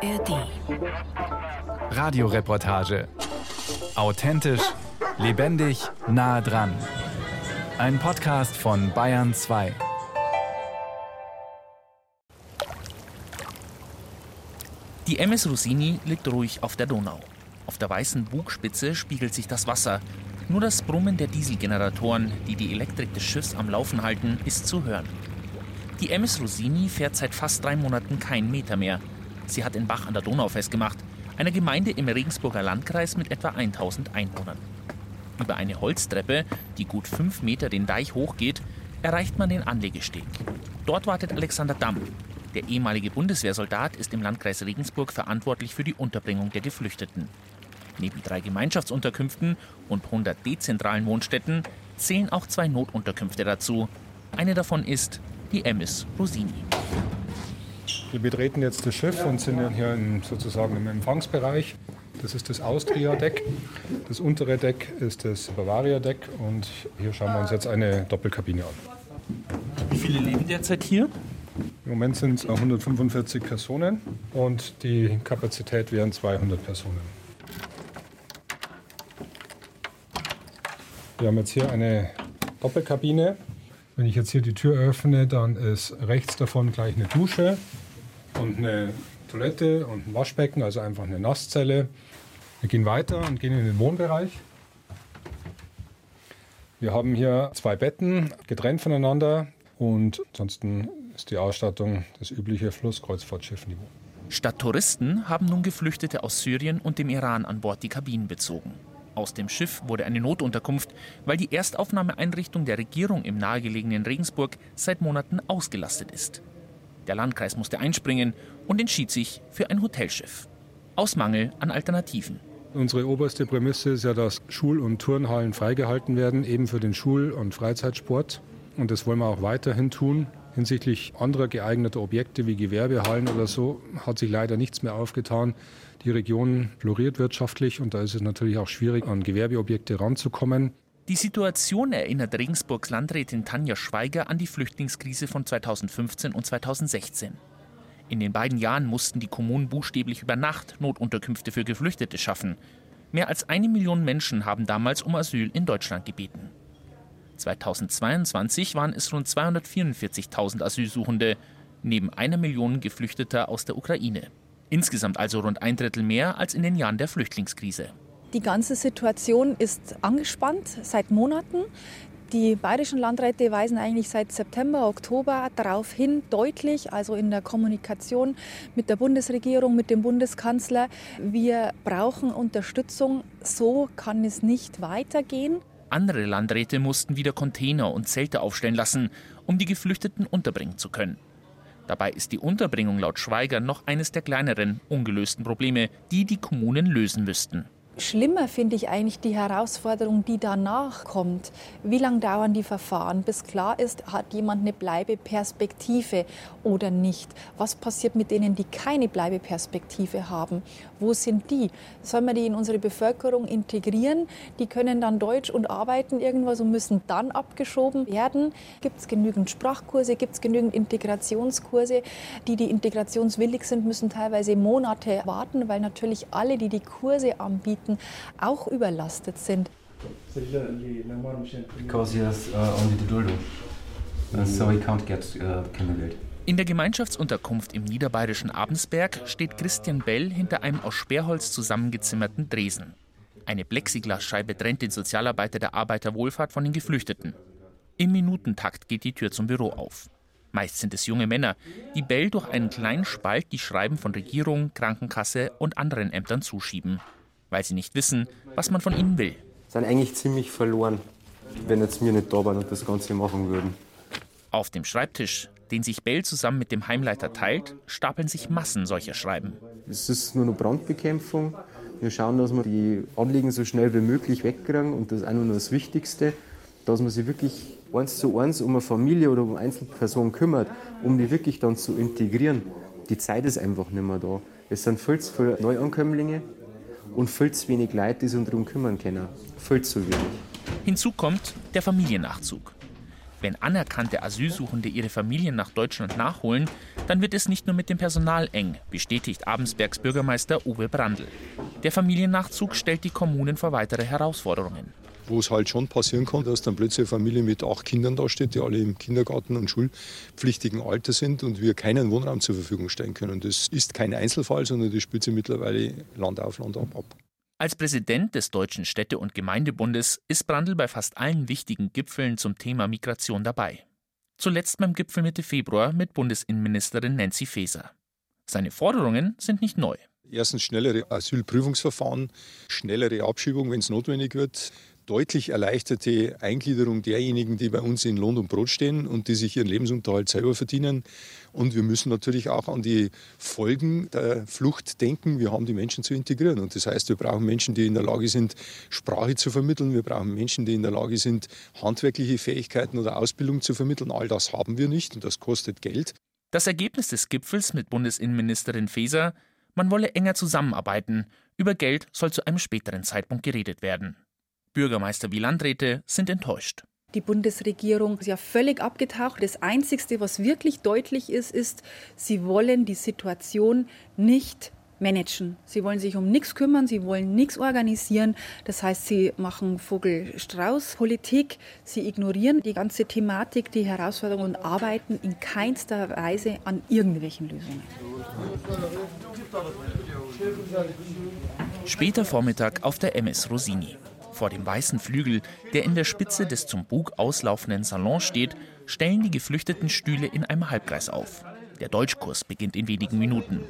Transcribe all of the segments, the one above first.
ARD. Radioreportage. Authentisch, lebendig, nah dran. Ein Podcast von Bayern 2. Die MS Rossini liegt ruhig auf der Donau. Auf der weißen Bugspitze spiegelt sich das Wasser. Nur das Brummen der Dieselgeneratoren, die die Elektrik des Schiffs am Laufen halten, ist zu hören. Die MS Rossini fährt seit fast drei Monaten keinen Meter mehr. Sie hat in Bach an der Donau festgemacht, einer Gemeinde im Regensburger Landkreis mit etwa 1000 Einwohnern. Über eine Holztreppe, die gut fünf Meter den Deich hochgeht, erreicht man den Anlegesteg. Dort wartet Alexander Damm. Der ehemalige Bundeswehrsoldat ist im Landkreis Regensburg verantwortlich für die Unterbringung der Geflüchteten. Neben drei Gemeinschaftsunterkünften und 100 dezentralen Wohnstätten zählen auch zwei Notunterkünfte dazu. Eine davon ist die MS Rosini. Wir betreten jetzt das Schiff und sind hier in, sozusagen im Empfangsbereich. Das ist das Austria-Deck. Das untere Deck ist das Bavaria-Deck und hier schauen wir uns jetzt eine Doppelkabine an. Wie viele leben derzeit hier? Im Moment sind es 145 Personen und die Kapazität wären 200 Personen. Wir haben jetzt hier eine Doppelkabine. Wenn ich jetzt hier die Tür öffne, dann ist rechts davon gleich eine Dusche und eine Toilette und ein Waschbecken, also einfach eine Nasszelle. Wir gehen weiter und gehen in den Wohnbereich. Wir haben hier zwei Betten, getrennt voneinander und ansonsten ist die Ausstattung das übliche Flusskreuzfahrtschiffniveau. Statt Touristen haben nun Geflüchtete aus Syrien und dem Iran an Bord die Kabinen bezogen. Aus dem Schiff wurde eine Notunterkunft, weil die Erstaufnahmeeinrichtung der Regierung im nahegelegenen Regensburg seit Monaten ausgelastet ist. Der Landkreis musste einspringen und entschied sich für ein Hotelschiff. Aus Mangel an Alternativen. Unsere oberste Prämisse ist ja, dass Schul- und Turnhallen freigehalten werden, eben für den Schul- und Freizeitsport. Und das wollen wir auch weiterhin tun. Hinsichtlich anderer geeigneter Objekte wie Gewerbehallen oder so hat sich leider nichts mehr aufgetan. Die Region floriert wirtschaftlich und da ist es natürlich auch schwierig, an Gewerbeobjekte ranzukommen. Die Situation erinnert Regensburgs Landrätin Tanja Schweiger an die Flüchtlingskrise von 2015 und 2016. In den beiden Jahren mussten die Kommunen buchstäblich über Nacht Notunterkünfte für Geflüchtete schaffen. Mehr als eine Million Menschen haben damals um Asyl in Deutschland gebeten. 2022 waren es rund 244.000 Asylsuchende, neben einer Million Geflüchteter aus der Ukraine. Insgesamt also rund ein Drittel mehr als in den Jahren der Flüchtlingskrise. Die ganze Situation ist angespannt seit Monaten. Die bayerischen Landräte weisen eigentlich seit September, Oktober darauf hin, deutlich, also in der Kommunikation mit der Bundesregierung, mit dem Bundeskanzler, wir brauchen Unterstützung. So kann es nicht weitergehen. Andere Landräte mussten wieder Container und Zelte aufstellen lassen, um die Geflüchteten unterbringen zu können. Dabei ist die Unterbringung laut Schweiger noch eines der kleineren, ungelösten Probleme, die die Kommunen lösen müssten. Schlimmer finde ich eigentlich die Herausforderung, die danach kommt. Wie lange dauern die Verfahren, bis klar ist, hat jemand eine Bleibeperspektive oder nicht? Was passiert mit denen, die keine Bleibeperspektive haben? Wo sind die? Sollen wir die in unsere Bevölkerung integrieren? Die können dann Deutsch und arbeiten irgendwas und müssen dann abgeschoben werden. Gibt es genügend Sprachkurse? Gibt es genügend Integrationskurse? Die, die integrationswillig sind, müssen teilweise Monate warten, weil natürlich alle, die die Kurse anbieten, Patienten auch überlastet sind. Because he has uh, only the dildo. Uh, so he can't get uh, Kindergeld. In der Gemeinschaftsunterkunft im niederbayerischen Abensberg steht Christian Bell hinter einem aus Sperrholz zusammengezimmerten Dresen. Eine Plexiglasscheibe trennt den Sozialarbeiter der Arbeiterwohlfahrt von den Geflüchteten. Im Minutentakt geht die Tür zum Büro auf. Meist sind es junge Männer, die Bell durch einen kleinen Spalt die Schreiben von Regierung, Krankenkasse und anderen Ämtern zuschieben weil sie nicht wissen, was man von ihnen will. Sind eigentlich ziemlich verloren, wenn jetzt mir nicht da waren und das Ganze machen würden. Auf dem Schreibtisch, den sich Bell zusammen mit dem Heimleiter teilt, stapeln sich Massen solcher Schreiben. Es ist nur noch Brandbekämpfung. Wir schauen, dass wir die Anliegen so schnell wie möglich wegkriegen und das ist auch nur das Wichtigste, dass man sich wirklich eins zu eins um eine Familie oder um eine Einzelperson kümmert, um die wirklich dann zu integrieren. Die Zeit ist einfach nicht mehr da. Es sind viel zu viele Neuankömmlinge, und viel zu wenig Leute, die sich darum kümmern können. Viel zu wenig. Hinzu kommt der Familiennachzug. Wenn anerkannte Asylsuchende ihre Familien nach Deutschland nachholen, dann wird es nicht nur mit dem Personal eng, bestätigt Abensbergs Bürgermeister Uwe Brandl. Der Familiennachzug stellt die Kommunen vor weitere Herausforderungen. Wo es halt schon passieren kann, dass dann plötzlich eine Familie mit acht Kindern dasteht, die alle im Kindergarten und schulpflichtigen Alter sind und wir keinen Wohnraum zur Verfügung stellen können. Das ist kein Einzelfall, sondern das spielt sich mittlerweile Land auf Land ab. Als Präsident des Deutschen Städte- und Gemeindebundes ist Brandl bei fast allen wichtigen Gipfeln zum Thema Migration dabei. Zuletzt beim Gipfel Mitte Februar mit Bundesinnenministerin Nancy Faeser. Seine Forderungen sind nicht neu. Erstens schnellere Asylprüfungsverfahren, schnellere Abschiebung, wenn es notwendig wird, deutlich erleichterte Eingliederung derjenigen, die bei uns in Lohn und Brot stehen und die sich ihren Lebensunterhalt selber verdienen. Und wir müssen natürlich auch an die Folgen der Flucht denken. Wir haben die Menschen zu integrieren. Und das heißt, wir brauchen Menschen, die in der Lage sind, Sprache zu vermitteln. Wir brauchen Menschen, die in der Lage sind, handwerkliche Fähigkeiten oder Ausbildung zu vermitteln. All das haben wir nicht und das kostet Geld. Das Ergebnis des Gipfels mit Bundesinnenministerin Faeser, man wolle enger zusammenarbeiten. Über Geld soll zu einem späteren Zeitpunkt geredet werden. Bürgermeister wie Landräte sind enttäuscht. Die Bundesregierung ist ja völlig abgetaucht. Das Einzige, was wirklich deutlich ist, ist, sie wollen die Situation nicht managen. Sie wollen sich um nichts kümmern, sie wollen nichts organisieren. Das heißt, sie machen Vogel-Strauß-Politik, sie ignorieren die ganze Thematik, die Herausforderungen und arbeiten in keinster Weise an irgendwelchen Lösungen. Später Vormittag auf der MS Rosini. Vor dem weißen Flügel, der in der Spitze des zum Bug auslaufenden Salons steht, stellen die Geflüchteten Stühle in einem Halbkreis auf. Der Deutschkurs beginnt in wenigen Minuten.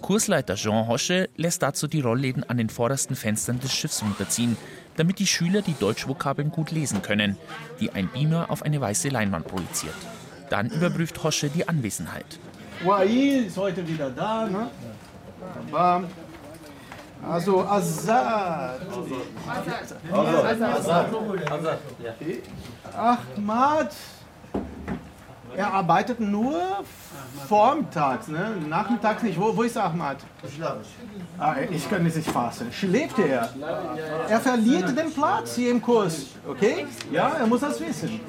Kursleiter Jean Hosche lässt dazu die Rollläden an den vordersten Fenstern des Schiffs runterziehen, damit die Schüler die Deutschvokabeln gut lesen können, die ein Beamer auf eine weiße Leinwand projiziert. Dann überprüft Hosche die Anwesenheit. Wai ist heute wieder da, ne? Aber also Azad. Azad. Ahmad. Er arbeitet nur vormittags, ne? nachmittags nicht. Wo, wo ist Ahmad? Ah, ich kann es nicht fassen. Schläft er? Er verliert den Platz hier im Kurs. Okay? Ja, er muss das wissen.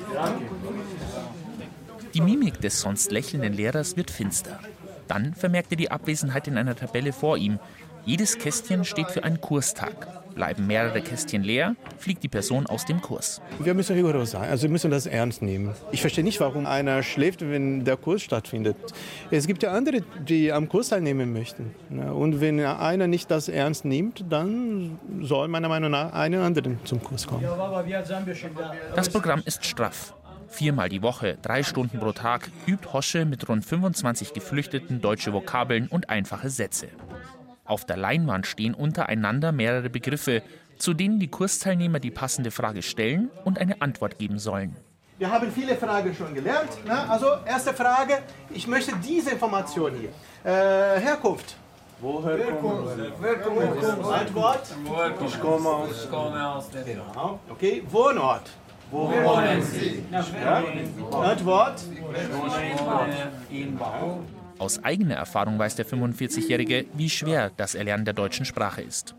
Die Mimik des sonst lächelnden Lehrers wird finster. Dann vermerkt er die Abwesenheit in einer Tabelle vor ihm, jedes Kästchen steht für einen Kurstag. Bleiben mehrere Kästchen leer, fliegt die Person aus dem Kurs. Wir müssen rigoros sein, also wir müssen das ernst nehmen. Ich verstehe nicht, warum einer schläft, wenn der Kurs stattfindet. Es gibt ja andere, die am Kurs teilnehmen möchten. Und wenn einer nicht das ernst nimmt, dann soll meiner Meinung nach einer andere zum Kurs kommen. Das Programm ist straff. Viermal die Woche, drei Stunden pro Tag, übt Hosche mit rund 25 Geflüchteten deutsche Vokabeln und einfache Sätze. Auf der Leinwand stehen untereinander mehrere Begriffe, zu denen die Kursteilnehmer die passende Frage stellen und eine Antwort geben sollen. Wir haben viele Fragen schon gelernt. Ne? Also erste Frage, ich möchte diese Information hier. Äh, Herkunft. Woher kommen Sie? Antwort? Ich komme aus. Genau. Okay, Wohnort. Wo wohnen Sie? Ja. Antwort? Ich wohne in Bau. Aus eigener Erfahrung weiß der 45-Jährige, wie schwer das Erlernen der deutschen Sprache ist.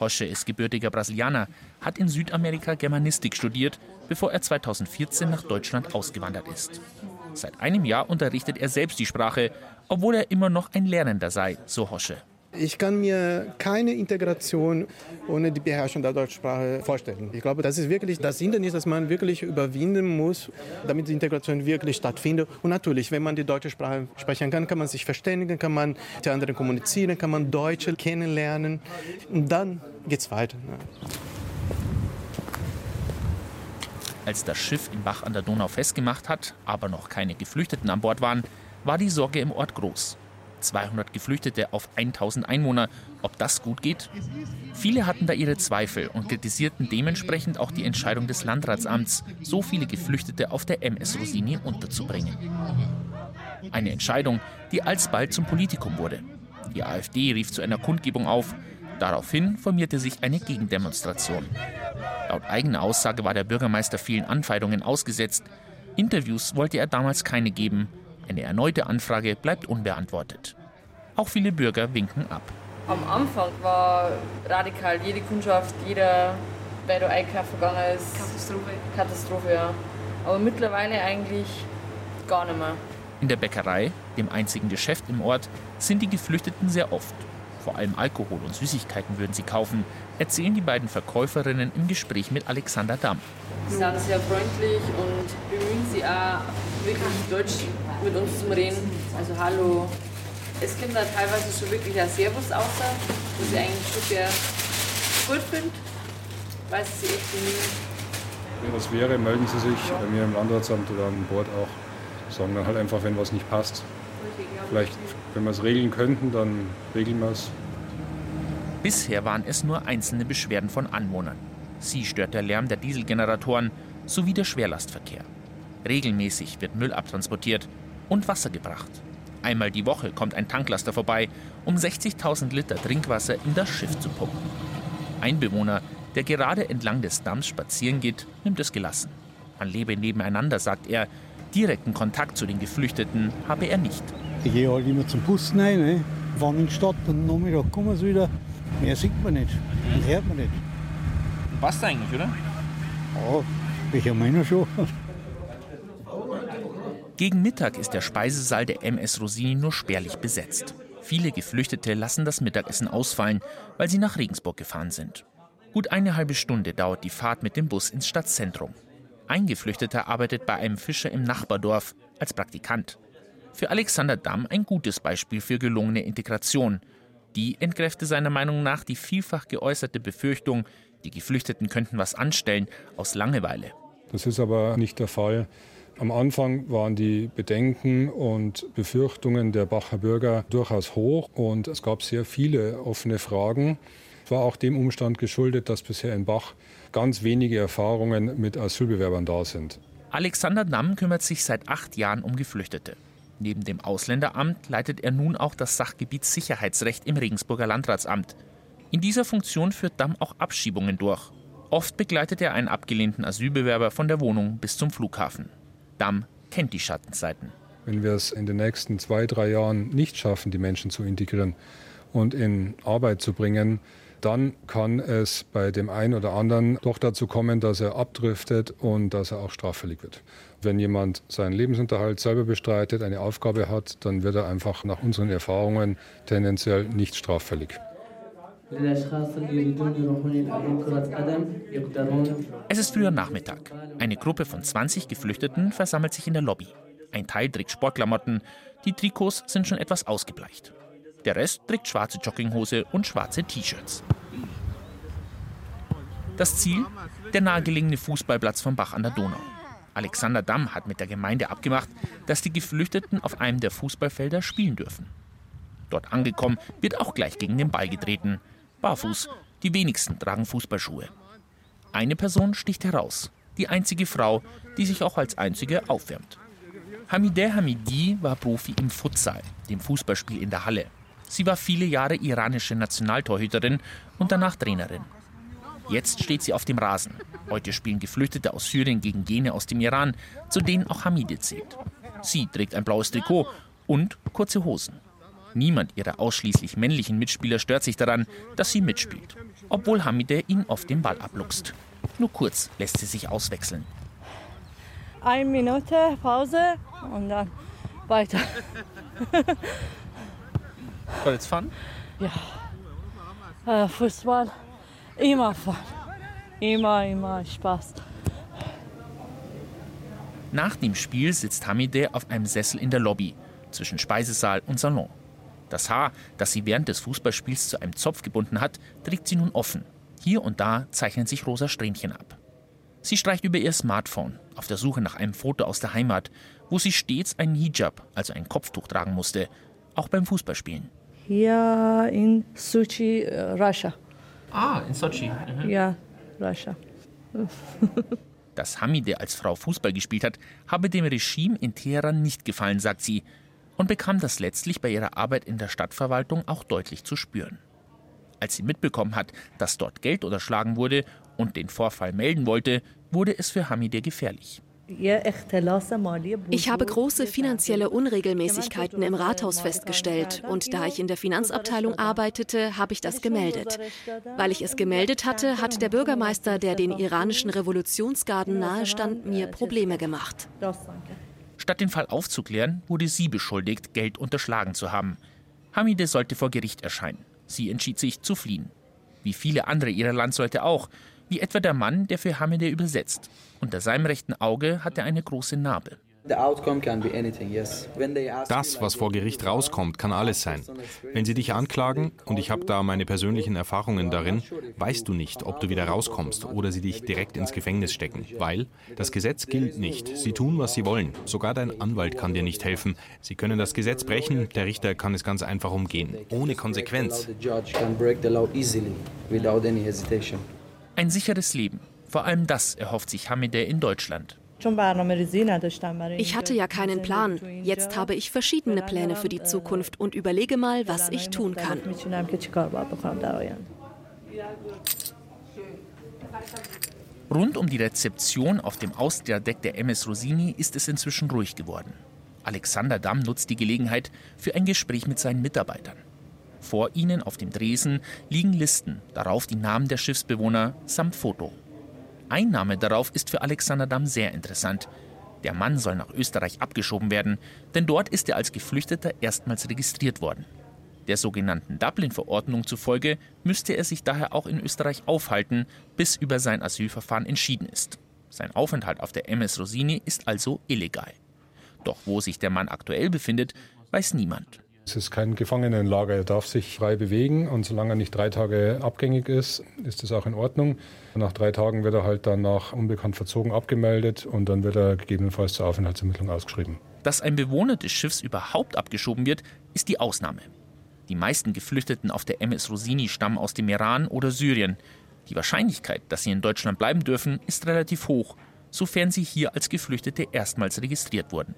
Hosche ist gebürtiger Brasilianer, hat in Südamerika Germanistik studiert, bevor er 2014 nach Deutschland ausgewandert ist. Seit einem Jahr unterrichtet er selbst die Sprache, obwohl er immer noch ein Lernender sei, so Hosche. Ich kann mir keine Integration ohne die Beherrschung der Deutschsprache vorstellen. Ich glaube, das ist wirklich das Hindernis, das man wirklich überwinden muss, damit die Integration wirklich stattfindet. Und natürlich, wenn man die deutsche Sprache sprechen kann, kann man sich verständigen, kann man mit anderen kommunizieren, kann man Deutsche kennenlernen. Und dann geht es weiter. Als das Schiff in Bach an der Donau festgemacht hat, aber noch keine Geflüchteten an Bord waren, war die Sorge im Ort groß. 200 Geflüchtete auf 1000 Einwohner, ob das gut geht? Viele hatten da ihre Zweifel und kritisierten dementsprechend auch die Entscheidung des Landratsamts, so viele Geflüchtete auf der MS Rosini unterzubringen. Eine Entscheidung, die alsbald zum Politikum wurde. Die AfD rief zu einer Kundgebung auf. Daraufhin formierte sich eine Gegendemonstration. Laut eigener Aussage war der Bürgermeister vielen Anfeindungen ausgesetzt. Interviews wollte er damals keine geben. Eine erneute Anfrage bleibt unbeantwortet. Auch viele Bürger winken ab. Am Anfang war radikal jede Kundschaft, jeder, wer da einkaufen gegangen ist. Katastrophe. Katastrophe, ja. Aber mittlerweile eigentlich gar nicht mehr. In der Bäckerei, dem einzigen Geschäft im Ort, sind die Geflüchteten sehr oft. Vor allem Alkohol und Süßigkeiten würden sie kaufen, erzählen die beiden Verkäuferinnen im Gespräch mit Alexander Damm. Sie sind sehr freundlich und bemühen sich auch wirklich Deutsch mit uns zu reden. Also Hallo. Es kommt da teilweise schon wirklich ein Servus außer, was ich eigentlich schon sehr gut finde, weil sie sich echt bemühen. Wenn was wäre, melden Sie sich bei mir im Landratsamt oder an Bord auch. Sagen dann halt einfach, wenn was nicht passt. Vielleicht, wenn wir es regeln könnten, dann regeln wir es. Bisher waren es nur einzelne Beschwerden von Anwohnern. Sie stört der Lärm der Dieselgeneratoren sowie der Schwerlastverkehr. Regelmäßig wird Müll abtransportiert und Wasser gebracht. Einmal die Woche kommt ein Tanklaster vorbei, um 60.000 Liter Trinkwasser in das Schiff zu pumpen. Ein Bewohner, der gerade entlang des Damms spazieren geht, nimmt es gelassen. Man lebe nebeneinander, sagt er. Direkten Kontakt zu den Geflüchteten habe er nicht. Ich gehe halt immer zum Bus rein, ne? fahren in die Stadt und Nachmittag kommen sie wieder. Mehr sieht man nicht und hört man nicht. Passt eigentlich, oder? Ja, welcher meiner schon. Gegen Mittag ist der Speisesaal der MS Rosini nur spärlich besetzt. Viele Geflüchtete lassen das Mittagessen ausfallen, weil sie nach Regensburg gefahren sind. Gut eine halbe Stunde dauert die Fahrt mit dem Bus ins Stadtzentrum. Ein Geflüchteter arbeitet bei einem Fischer im Nachbardorf als Praktikant. Für Alexander Damm ein gutes Beispiel für gelungene Integration. Die entkräfte seiner Meinung nach die vielfach geäußerte Befürchtung, die Geflüchteten könnten was anstellen aus Langeweile. Das ist aber nicht der Fall. Am Anfang waren die Bedenken und Befürchtungen der Bacher Bürger durchaus hoch und es gab sehr viele offene Fragen. Es war auch dem Umstand geschuldet, dass bisher in Bach ganz wenige Erfahrungen mit Asylbewerbern da sind. Alexander Damm kümmert sich seit acht Jahren um Geflüchtete. Neben dem Ausländeramt leitet er nun auch das Sachgebiet Sicherheitsrecht im Regensburger Landratsamt. In dieser Funktion führt Damm auch Abschiebungen durch. Oft begleitet er einen abgelehnten Asylbewerber von der Wohnung bis zum Flughafen. Damm kennt die Schattenseiten. Wenn wir es in den nächsten zwei, drei Jahren nicht schaffen, die Menschen zu integrieren und in Arbeit zu bringen, dann kann es bei dem einen oder anderen doch dazu kommen, dass er abdriftet und dass er auch straffällig wird. Wenn jemand seinen Lebensunterhalt selber bestreitet, eine Aufgabe hat, dann wird er einfach nach unseren Erfahrungen tendenziell nicht straffällig. Es ist früher Nachmittag. Eine Gruppe von 20 Geflüchteten versammelt sich in der Lobby. Ein Teil trägt Sportklamotten, die Trikots sind schon etwas ausgebleicht. Der Rest trägt schwarze Jogginghose und schwarze T-Shirts. Das Ziel? Der nahegelegene Fußballplatz vom Bach an der Donau. Alexander Damm hat mit der Gemeinde abgemacht, dass die Geflüchteten auf einem der Fußballfelder spielen dürfen. Dort angekommen wird auch gleich gegen den Ball getreten. Barfuß. Die wenigsten tragen Fußballschuhe. Eine Person sticht heraus. Die einzige Frau, die sich auch als einzige aufwärmt. Hamideh Hamidi war Profi im Futsal, dem Fußballspiel in der Halle. Sie war viele Jahre iranische Nationaltorhüterin und danach Trainerin. Jetzt steht sie auf dem Rasen. Heute spielen Geflüchtete aus Syrien gegen jene aus dem Iran, zu denen auch Hamide zählt. Sie trägt ein blaues Trikot und kurze Hosen. Niemand ihrer ausschließlich männlichen Mitspieler stört sich daran, dass sie mitspielt, obwohl Hamide ihn oft den Ball abluchst. Nur kurz lässt sie sich auswechseln. Eine Minute Pause und dann weiter. War it's fun? Ja. Äh, Fußball, immer Fun. Immer, immer Spaß. Nach dem Spiel sitzt Hamide auf einem Sessel in der Lobby zwischen Speisesaal und Salon. Das Haar, das sie während des Fußballspiels zu einem Zopf gebunden hat, trägt sie nun offen. Hier und da zeichnen sich rosa Strähnchen ab. Sie streicht über ihr Smartphone auf der Suche nach einem Foto aus der Heimat, wo sie stets einen Hijab, also ein Kopftuch tragen musste, auch beim Fußballspielen. Hier in Sochi, äh, Russia. Ah, in Sochi. Ja, Russia. Dass Hamide als Frau Fußball gespielt hat, habe dem Regime in Teheran nicht gefallen, sagt sie, und bekam das letztlich bei ihrer Arbeit in der Stadtverwaltung auch deutlich zu spüren. Als sie mitbekommen hat, dass dort Geld unterschlagen wurde und den Vorfall melden wollte, wurde es für Hamide gefährlich. Ich habe große finanzielle Unregelmäßigkeiten im Rathaus festgestellt und da ich in der Finanzabteilung arbeitete, habe ich das gemeldet. Weil ich es gemeldet hatte, hat der Bürgermeister, der den iranischen Revolutionsgarden nahestand, mir Probleme gemacht. Statt den Fall aufzuklären, wurde sie beschuldigt, Geld unterschlagen zu haben. Hamide sollte vor Gericht erscheinen. Sie entschied sich zu fliehen. Wie viele andere ihrer Landsleute auch, wie etwa der Mann, der für Hamide übersetzt. Unter seinem rechten Auge hat er eine große Narbe. Das, was vor Gericht rauskommt, kann alles sein. Wenn sie dich anklagen, und ich habe da meine persönlichen Erfahrungen darin, weißt du nicht, ob du wieder rauskommst oder sie dich direkt ins Gefängnis stecken, weil das Gesetz gilt nicht. Sie tun, was sie wollen. Sogar dein Anwalt kann dir nicht helfen. Sie können das Gesetz brechen, der Richter kann es ganz einfach umgehen, ohne Konsequenz. Ein sicheres Leben. Vor allem das erhofft sich Hamide in Deutschland. Ich hatte ja keinen Plan. Jetzt habe ich verschiedene Pläne für die Zukunft und überlege mal, was ich tun kann. Rund um die Rezeption auf dem Austria-Deck der MS Rosini ist es inzwischen ruhig geworden. Alexander Damm nutzt die Gelegenheit für ein Gespräch mit seinen Mitarbeitern. Vor ihnen auf dem Dresen liegen Listen, darauf die Namen der Schiffsbewohner samt Foto. Einnahme darauf ist für Alexander Damm sehr interessant. Der Mann soll nach Österreich abgeschoben werden, denn dort ist er als Geflüchteter erstmals registriert worden. Der sogenannten Dublin-Verordnung zufolge müsste er sich daher auch in Österreich aufhalten, bis über sein Asylverfahren entschieden ist. Sein Aufenthalt auf der MS Rosini ist also illegal. Doch wo sich der Mann aktuell befindet, weiß niemand. Es ist kein Gefangenenlager. Er darf sich frei bewegen und solange er nicht drei Tage abgängig ist, ist das auch in Ordnung. Nach drei Tagen wird er halt dann nach unbekannt verzogen abgemeldet und dann wird er gegebenenfalls zur Aufenthaltsermittlung ausgeschrieben. Dass ein Bewohner des Schiffs überhaupt abgeschoben wird, ist die Ausnahme. Die meisten Geflüchteten auf der MS Rosini stammen aus dem Iran oder Syrien. Die Wahrscheinlichkeit, dass sie in Deutschland bleiben dürfen, ist relativ hoch, sofern sie hier als Geflüchtete erstmals registriert wurden.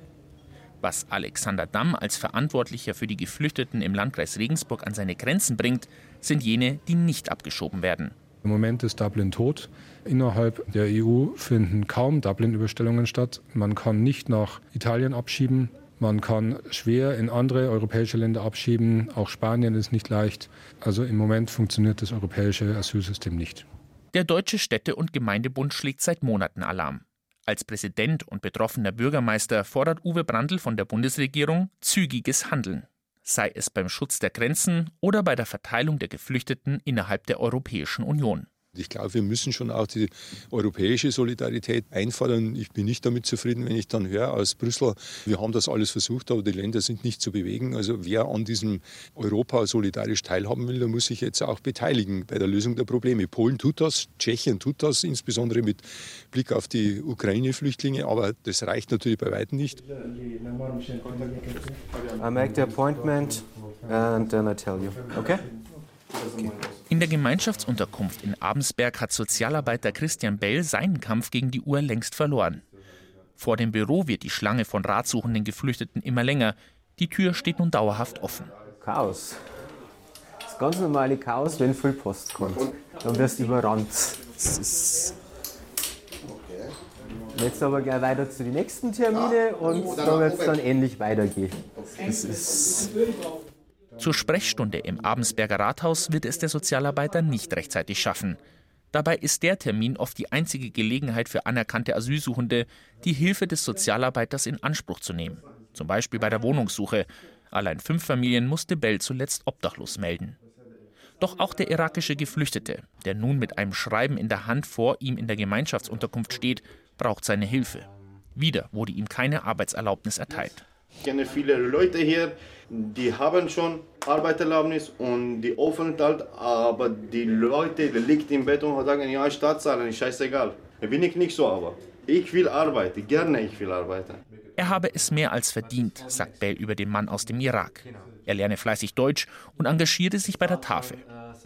Was Alexander Damm als Verantwortlicher für die Geflüchteten im Landkreis Regensburg an seine Grenzen bringt, sind jene, die nicht abgeschoben werden. Im Moment ist Dublin tot. Innerhalb der EU finden kaum Dublin-Überstellungen statt. Man kann nicht nach Italien abschieben. Man kann schwer in andere europäische Länder abschieben. Auch Spanien ist nicht leicht. Also im Moment funktioniert das europäische Asylsystem nicht. Der Deutsche Städte- und Gemeindebund schlägt seit Monaten Alarm. Als Präsident und betroffener Bürgermeister fordert Uwe Brandl von der Bundesregierung zügiges Handeln, sei es beim Schutz der Grenzen oder bei der Verteilung der Geflüchteten innerhalb der Europäischen Union. Ich glaube, wir müssen schon auch die europäische Solidarität einfordern. Ich bin nicht damit zufrieden, wenn ich dann höre aus Brüssel, wir haben das alles versucht, aber die Länder sind nicht zu bewegen. Also wer an diesem Europa solidarisch teilhaben will, der muss sich jetzt auch beteiligen bei der Lösung der Probleme. Polen tut das, Tschechien tut das, insbesondere mit Blick auf die Ukraine-Flüchtlinge, aber das reicht natürlich bei weitem nicht. I make the appointment and then I tell you. Okay? In der Gemeinschaftsunterkunft in Abensberg hat Sozialarbeiter Christian Bell seinen Kampf gegen die Uhr längst verloren. Vor dem Büro wird die Schlange von ratsuchenden Geflüchteten immer länger. Die Tür steht nun dauerhaft offen. Chaos. Das ganz normale Chaos, wenn viel Post kommt. Dann wirst du überrannt. Das ist Jetzt aber gleich weiter zu den nächsten Termine und da wird es dann ähnlich weitergehen. Das ist zur Sprechstunde im Abensberger Rathaus wird es der Sozialarbeiter nicht rechtzeitig schaffen. Dabei ist der Termin oft die einzige Gelegenheit für anerkannte Asylsuchende, die Hilfe des Sozialarbeiters in Anspruch zu nehmen. Zum Beispiel bei der Wohnungssuche. Allein fünf Familien musste Bell zuletzt obdachlos melden. Doch auch der irakische Geflüchtete, der nun mit einem Schreiben in der Hand vor ihm in der Gemeinschaftsunterkunft steht, braucht seine Hilfe. Wieder wurde ihm keine Arbeitserlaubnis erteilt. Ich kenne viele Leute hier, die haben schon Arbeitserlaubnis und die Aufenthalt, aber die Leute, die liegen im Bett und sagen, ja, Staatssachen, ist scheißegal. Bin ich nicht so, aber ich will arbeiten, gerne ich will arbeiten. Er habe es mehr als verdient, sagt Bell über den Mann aus dem Irak. Er lerne fleißig Deutsch und engagiere sich bei der Tafel.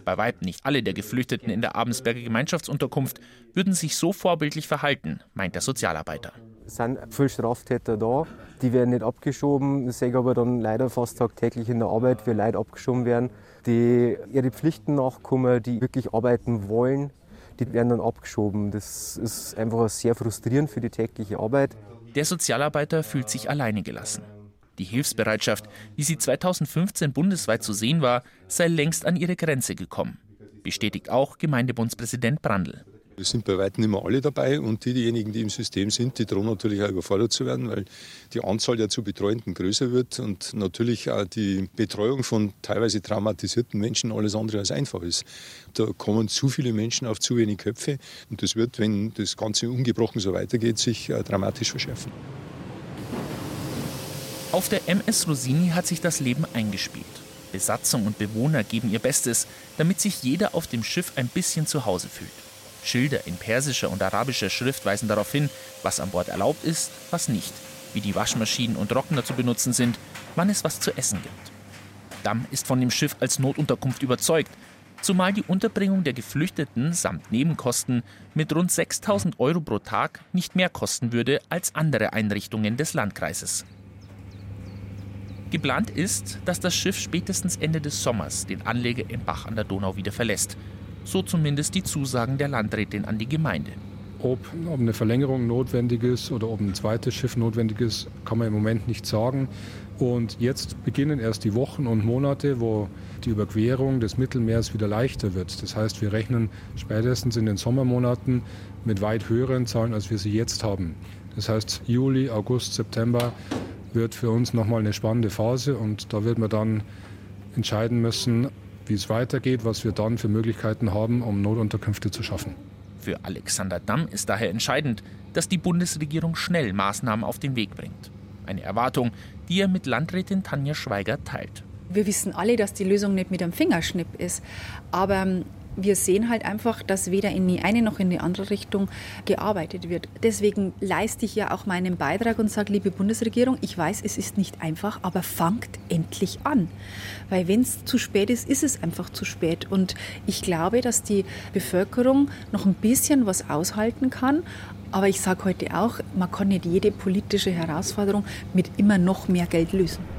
Bei weitem nicht alle der Geflüchteten in der Abensberger Gemeinschaftsunterkunft würden sich so vorbildlich verhalten, meint der Sozialarbeiter. Sind viele Straftäter da, die werden nicht abgeschoben. Ich sehe aber dann leider fast tagtäglich in der Arbeit, wie Leute abgeschoben werden, die ihre Pflichten nachkommen, die wirklich arbeiten wollen, die werden dann abgeschoben. Das ist einfach sehr frustrierend für die tägliche Arbeit. Der Sozialarbeiter fühlt sich alleine gelassen. Die Hilfsbereitschaft, wie sie 2015 bundesweit zu sehen war, sei längst an ihre Grenze gekommen. Bestätigt auch Gemeindebundspräsident Brandl. Es sind bei weitem nicht mehr alle dabei und die, diejenigen, die im System sind, die drohen natürlich auch überfordert zu werden, weil die Anzahl der zu Betreuenden größer wird und natürlich auch die Betreuung von teilweise traumatisierten Menschen alles andere als einfach ist. Da kommen zu viele Menschen auf zu wenig Köpfe und das wird, wenn das Ganze ungebrochen so weitergeht, sich äh, dramatisch verschärfen. Auf der MS Rosini hat sich das Leben eingespielt. Besatzung und Bewohner geben ihr Bestes, damit sich jeder auf dem Schiff ein bisschen zu Hause fühlt. Schilder in persischer und arabischer Schrift weisen darauf hin, was an Bord erlaubt ist, was nicht, wie die Waschmaschinen und Trockner zu benutzen sind, wann es was zu essen gibt. Damm ist von dem Schiff als Notunterkunft überzeugt, zumal die Unterbringung der Geflüchteten samt Nebenkosten mit rund 6000 Euro pro Tag nicht mehr kosten würde als andere Einrichtungen des Landkreises. Geplant ist, dass das Schiff spätestens Ende des Sommers den Anleger im Bach an der Donau wieder verlässt. So zumindest die Zusagen der Landrätin an die Gemeinde. Ob, ob eine Verlängerung notwendig ist oder ob ein zweites Schiff notwendig ist, kann man im Moment nicht sagen. Und jetzt beginnen erst die Wochen und Monate, wo die Überquerung des Mittelmeers wieder leichter wird. Das heißt, wir rechnen spätestens in den Sommermonaten mit weit höheren Zahlen, als wir sie jetzt haben. Das heißt, Juli, August, September wird für uns nochmal eine spannende Phase und da wird man dann entscheiden müssen, wie es weitergeht, was wir dann für Möglichkeiten haben, um Notunterkünfte zu schaffen. Für Alexander Damm ist daher entscheidend, dass die Bundesregierung schnell Maßnahmen auf den Weg bringt. Eine Erwartung, die er mit Landrätin Tanja Schweiger teilt. Wir wissen alle, dass die Lösung nicht mit einem Fingerschnipp ist. Aber ähm, wir sehen halt einfach, dass weder in die eine noch in die andere Richtung gearbeitet wird. Deswegen leiste ich ja auch meinen Beitrag und sage, liebe Bundesregierung, ich weiß, es ist nicht einfach, aber fangt endlich an. Weil wenn es zu spät ist, ist es einfach zu spät. Und ich glaube, dass die Bevölkerung noch ein bisschen was aushalten kann. Aber ich sage heute auch, man kann nicht jede politische Herausforderung mit immer noch mehr Geld lösen.